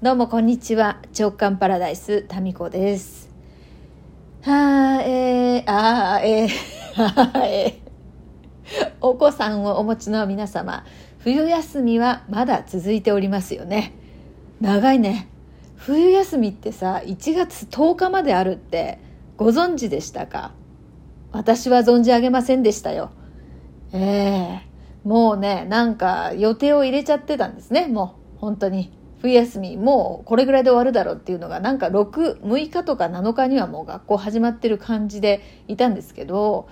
どうもこんにちは。直感パラダイスタミコです。はあえー、あーえー、あーえー、お子さんをお持ちの皆様冬休みはまだ続いておりますよね。長いね。冬休みってさ1月10日まであるってご存知でしたか？私は存じ上げませんでしたよ。ええー、もうねなんか予定を入れちゃってたんですねもう。本当に。冬休みもうこれぐらいで終わるだろうっていうのがなんか66日とか7日にはもう学校始まってる感じでいたんですけど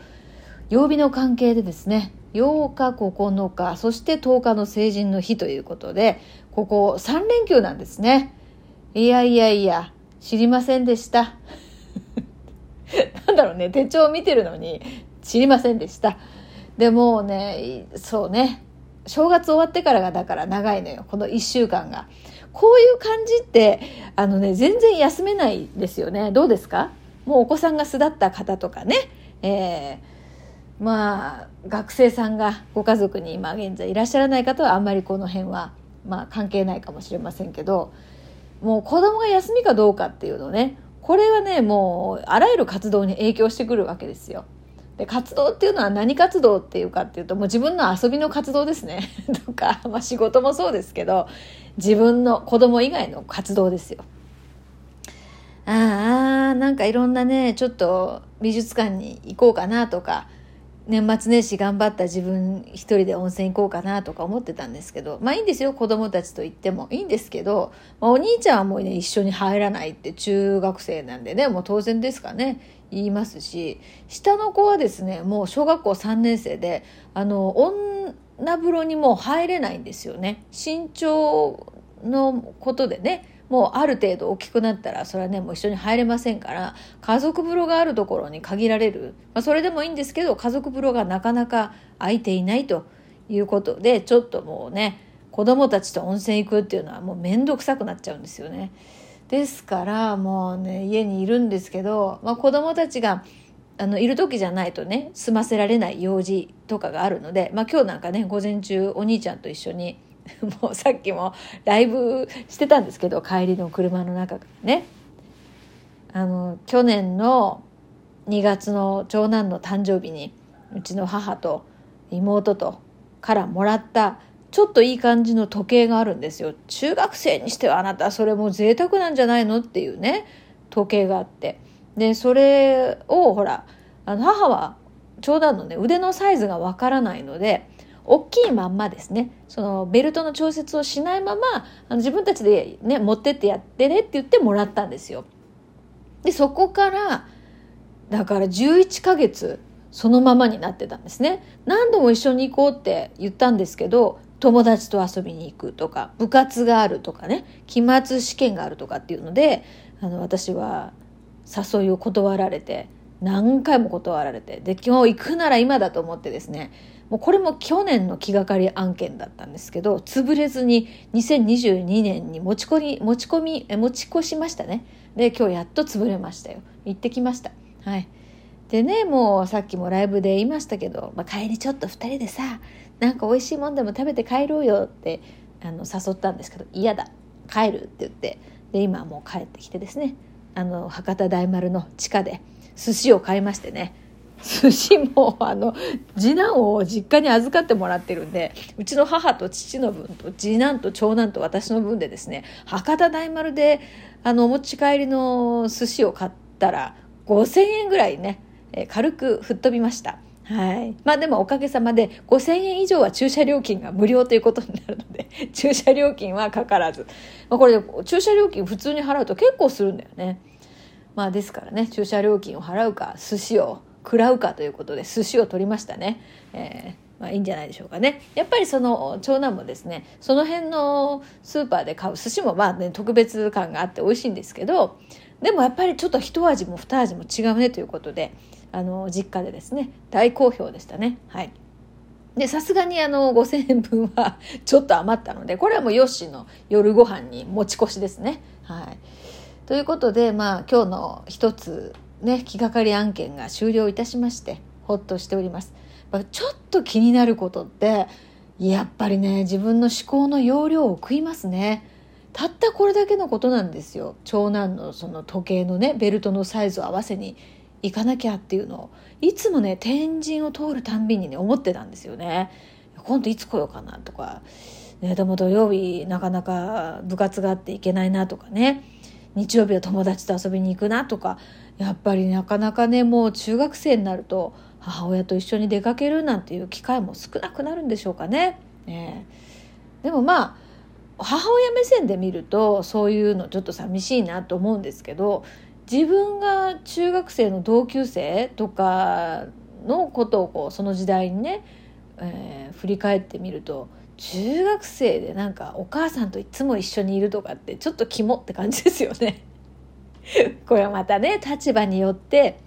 曜日の関係でですね8日9日そして10日の成人の日ということでここ3連休なんですね。いやいやいや知りませんでした。なんだろうね手帳を見てるのに知りませんでした。でもねそうね正月終わってからがだから長いのよこの1週間が。こういう感じってあのね全然休めないですよね。どうですか？もうお子さんが巣立った方とかね、えー、まあ学生さんがご家族に今現在いらっしゃらない方はあんまりこの辺は、まあ、関係ないかもしれませんけどもう子供が休みかどうかっていうのね。これはねもうあらゆる活動に影響してくるわけですよ。で活動っていうのは何活動っていうかっていうともう自分の遊びの活動ですね とか、まあ、仕事もそうですけど自分の子供以外の活動ですよ。ああなんかいろんなねちょっと美術館に行こうかなとか年末年始頑張った自分一人で温泉行こうかなとか思ってたんですけどまあいいんですよ子供たちと行っても。いいんですけど、まあ、お兄ちゃんはもうね一緒に入らないって中学生なんでねもう当然ですかね。言いますし下の子はですねもう小学校3年生であの女風呂にもう入れないんですよね。身長のことでねもうある程度大きくなったらそれはねもう一緒に入れませんから家族風呂があるところに限られる、まあ、それでもいいんですけど家族風呂がなかなか空いていないということでちょっともうね子供たちと温泉行くっていうのはもう面倒くさくなっちゃうんですよね。ですからもうね家にいるんですけど、まあ、子供たちがあのいる時じゃないとね済ませられない用事とかがあるので、まあ、今日なんかね午前中お兄ちゃんと一緒に もうさっきもライブしてたんですけど帰りの車の中からね。あの去年の2月の長男の誕生日にうちの母と妹とからもらったちょっといい感じの時計があるんですよ。中学生にしてはあなたそれも贅沢なんじゃないのっていうね時計があって。でそれをほらあの母は長男のね腕のサイズがわからないので大きいまんまですねそのベルトの調節をしないままあの自分たちで、ね、持ってってやってねって言ってもらったんですよ。でそこからだから11ヶ月そのままになってたんですね。何度も一緒に行こうって言ったんですけど友達と遊びに行くとか部活があるとかね期末試験があるとかっていうのであの私は誘いを断られて何回も断られてで今日行くなら今だと思ってですねもうこれも去年の気がかり案件だったんですけど潰れずに2022年に持ち込み持ち込み持ち越しましたね。で今日やっと潰れましたよ。行ってきました。はい。でねもうさっきもライブで言いましたけど、まあ、帰りちょっと2人でさなんか美味しいもんでも食べて帰ろうよってあの誘ったんですけど嫌だ。帰るって言ってで今もう帰ってきてですねあの博多大丸の地下で寿司を買いましてね寿司もあの次男を実家に預かってもらってるんでうちの母と父の分と次男と長男と私の分でですね博多大丸であのお持ち帰りの寿司を買ったら5,000円ぐらいね、え軽く吹っ飛びました。はい。まあでもおかげさまで5000円以上は駐車料金が無料ということになるので、駐車料金はかからず。まあこれ駐車料金普通に払うと結構するんだよね。まあですからね、駐車料金を払うか、寿司を食らうかということで寿司を取りましたね。えー、まあいいんじゃないでしょうかね。やっぱりその長男もですね、その辺のスーパーで買う寿司もまあね、特別感があって美味しいんですけど、でもやっぱりちょっと一味も二味も違うねということで、あの、実家でですね、大好評でしたね。はい。で、さすがにあの、5000円分はちょっと余ったので、これはもうヨッシーの夜ご飯に持ち越しですね。はい。ということで、まあ、今日の一つね、気がかり案件が終了いたしましてほっとしております。ちょっと気になることってやっぱりね自分の思考の容量を食いますね。たったこれだけのことなんですよ長男のその時計のねベルトのサイズを合わせに行かなきゃっていうのをいつもね天神を通るたんびにね思ってたんですよね。今度いつ来ようかなとか、ね、でも土曜日なかなか部活があって行けないなとかね日曜日は友達と遊びに行くなとかやっぱりなかなかねもう中学生になると母親と一緒に出かけるなんていう機会も少なくなるんでしょうかね。ねでもまあ母親目線で見るとそういうのちょっと寂しいなと思うんですけど自分が中学生の同級生とかのことをこうその時代にね、えー、振り返ってみると中学生でなんかお母さんといつも一緒にいるとかってちょっとキモって感じですよね。これはまたね立場によって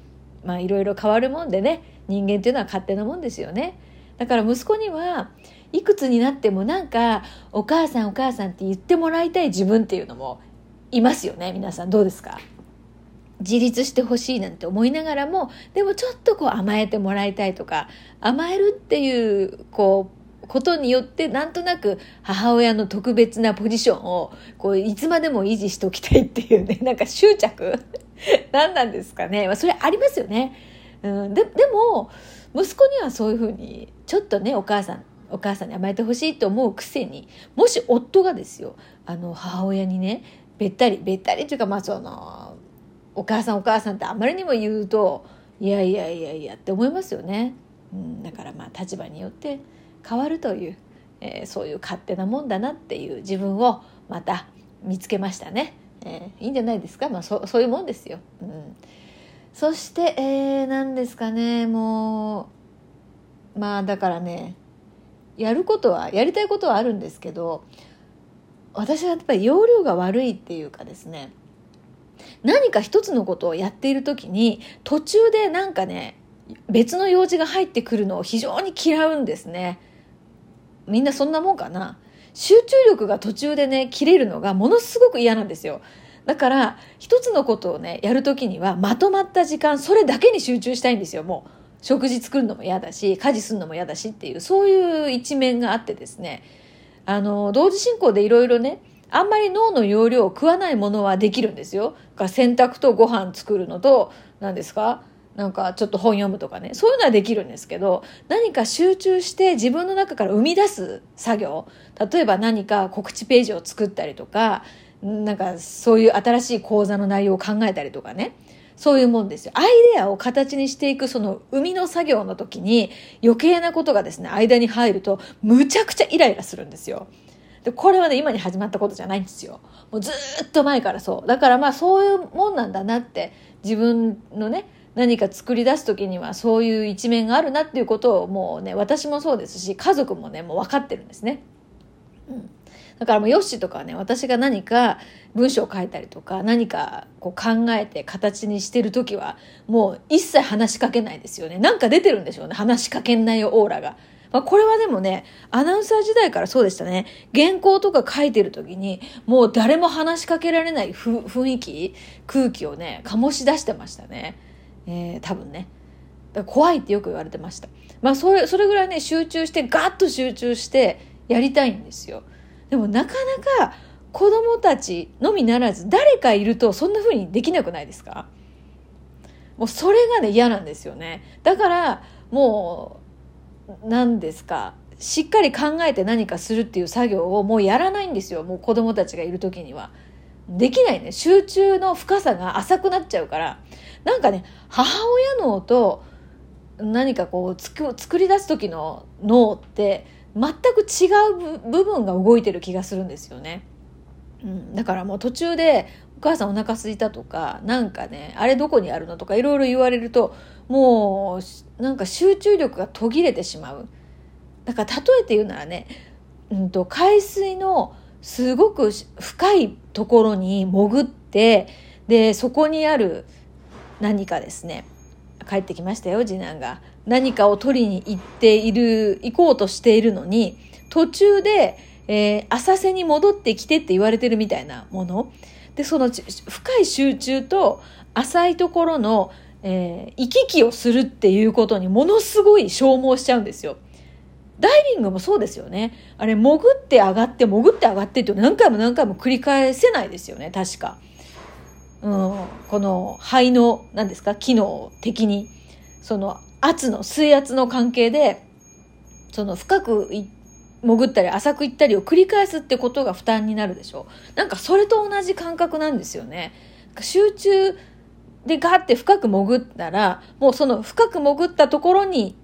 まあいろいろ変わるもんでね人間っていうのは勝手なもんですよね。だから息子にはいくつになってもなんかお母さんお母さんって言ってもらいたい自分っていうのもいますよね皆さんどうですか？自立してほしいなんて思いながらもでもちょっとこう甘えてもらいたいとか甘えるっていうこうことによってなんとなく母親の特別なポジションをこういつまでも維持しておきたいっていうね なんか執着。何なんですかね、まあ、それありますよね。うん、ででも息子にはそういうふうにちょっとねお母さんお母さんに甘えてほしいと思うくせにもし夫がですよあの母親にねべったりべったりというかまあそのお母さんお母さんってあまりにも言うといやいやいやいやって思いますよね、うん、だからまあ立場によって変わるという、えー、そういう勝手なもんだなっていう自分をまた見つけましたね、えー、いいんじゃないですか、まあ、そそういうもんですよ、うん、そしてえー、何ですかね。もうまあだからねやることはやりたいことはあるんですけど私はやっぱり容量が悪いっていうかですね何か一つのことをやっている時に途中でなんかね別の用事が入ってくるのを非常に嫌うんですね。みんなそんなもんかな。集中力が途中でね切れるのがものすごく嫌なんですよ。だから一つのことをねやる時にはまとまった時間それだけに集中したいんですよ。もう食事作るのも嫌だし家事するのも嫌だしっていうそういう一面があってですね。あの同時進行でいろいろねあんまり脳の容量を食わないものはできるんですよ。洗濯とご飯作るのと何ですか？なんかちょっと本読むとかねそういうのはできるんですけど何か集中して自分の中から生み出す作業例えば何か告知ページを作ったりとかなんかそういう新しい講座の内容を考えたりとかねそういうもんですよ。アイデアを形にしていくその生みの作業の時に余計なことがですね、間に入るとむちゃくちゃイライラするんですよ。で、これはね、今に始まったことじゃないんですよ。もうずっと前からそう。だからまあそういうもんなんだなって自分のね、何か作り出す時にはそういう一面があるなっていうことをもうね、私もそうですし、家族もね、もう分かってるんですね。うん。だからもうヨッシーとかはね私が何か文章を書いたりとか何かこう考えて形にしてる時はもう一切話しかけないですよねなんか出てるんでしょうね話しかけないオーラが。まあ、これはでもね、アナウンサー時代からそうでしたね。原稿とか書いてる時に、もう誰も話しかけられない雰囲気、空気をね、醸し出してましたね。えー、多分ね。怖いってよく言われてました。まあ、それ、それぐらいね、集中して、ガッと集中してやりたいんですよ。でもなかなか子供たちのみならず誰かいるとそんな風にできなくないですか？もうそれがね嫌なんですよねだからもう何ですか？しっかり考えて何かするっていう作業をもうやらないんですよもう子供たちがいる時には。できないね。集中の深さが浅くなっちゃうから。なんかね母親脳と何かこうつく作り出す時の脳って全く違う部分が動いてる気がするんですよね。うん、だからもう途中でお母さんお腹すいたとかなんかねあれどこにあるのとかいろいろ言われるともうなんか集中力が途切れてしまう。だから例えて言うならね、うんと、海水のすごく深いところに潜ってでそこにある何かですね。帰ってきましたよ次男が。何かを取りに行っている行こうとしているのに途中で、えー、浅瀬に戻ってきてって言われてるみたいなもの。でその深い集中と浅いところの、えー、行き来をするっていうことにものすごい消耗しちゃうんですよ。ダイビングもそうですよね。あれ、潜って上がって、潜って上がってって何回も何回も繰り返せないですよね、確か。うん、この肺の、何ですか、機能的に。その圧の、水圧の関係で、その深く潜ったり浅く行ったりを繰り返すってことが負担になるでしょう。なんかそれと同じ感覚なんですよね。集中でガーって深く潜ったら、もうその深く潜ったところに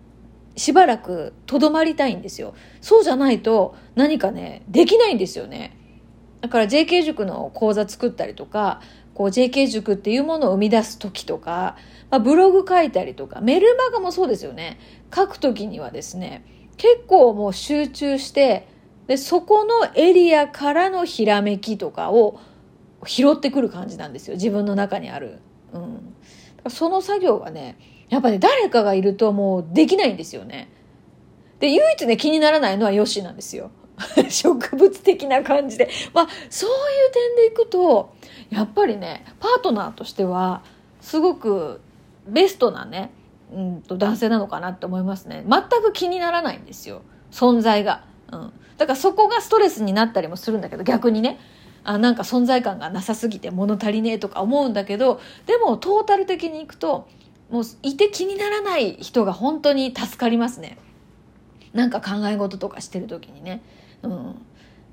しばらくとどまりたいんですよ。そうじゃないと何かね、できないんですよね。だから JK 塾の講座作ったりとか、JK 塾っていうものを生み出す時とか、まあ、ブログ書いたりとか、メルマガもそうですよね。書く時にはですね、結構もう集中して、で、そこのエリアからのひらめきとかを拾ってくる感じなんですよ。自分の中にある。うん。その作業がね、やっぱね、誰かがいるともうできないんですよね。で、唯一ね、気にならないのはヨシなんですよ。植物的な感じで。まあ、そういう点でいくと、やっぱりね、パートナーとしては、すごくベストなね、うんと男性なのかなって思いますね。全く気にならないんですよ。存在が。うん。だからそこがストレスになったりもするんだけど、逆にね。あなんか存在感がなさすぎて物足りねえとか思うんだけど、でもトータル的にいくと、もういて気にならない人が本当に助かりますね。なんか考え事とかしてる時にね。うん。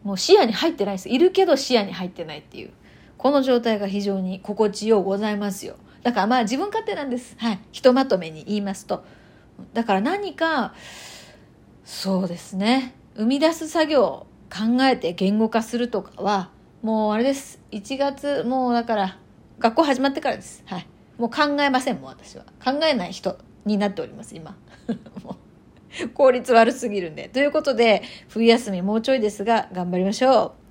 もう視野に入ってないです。いるけど視野に入ってないっていう。この状態が非常に心地ようございますよ。だからまあ自分勝手なんです。はい。ひとまとめに言いますと。だから何か、そうですね。生み出す作業、考えて言語化するとかは、もうあれです。1月、もうだから、学校始まってからです。はい。もう考えませんもん私は。考えない人になっております今。もう。効率悪すぎるんで。ということで冬休みもうちょいですが頑張りましょう。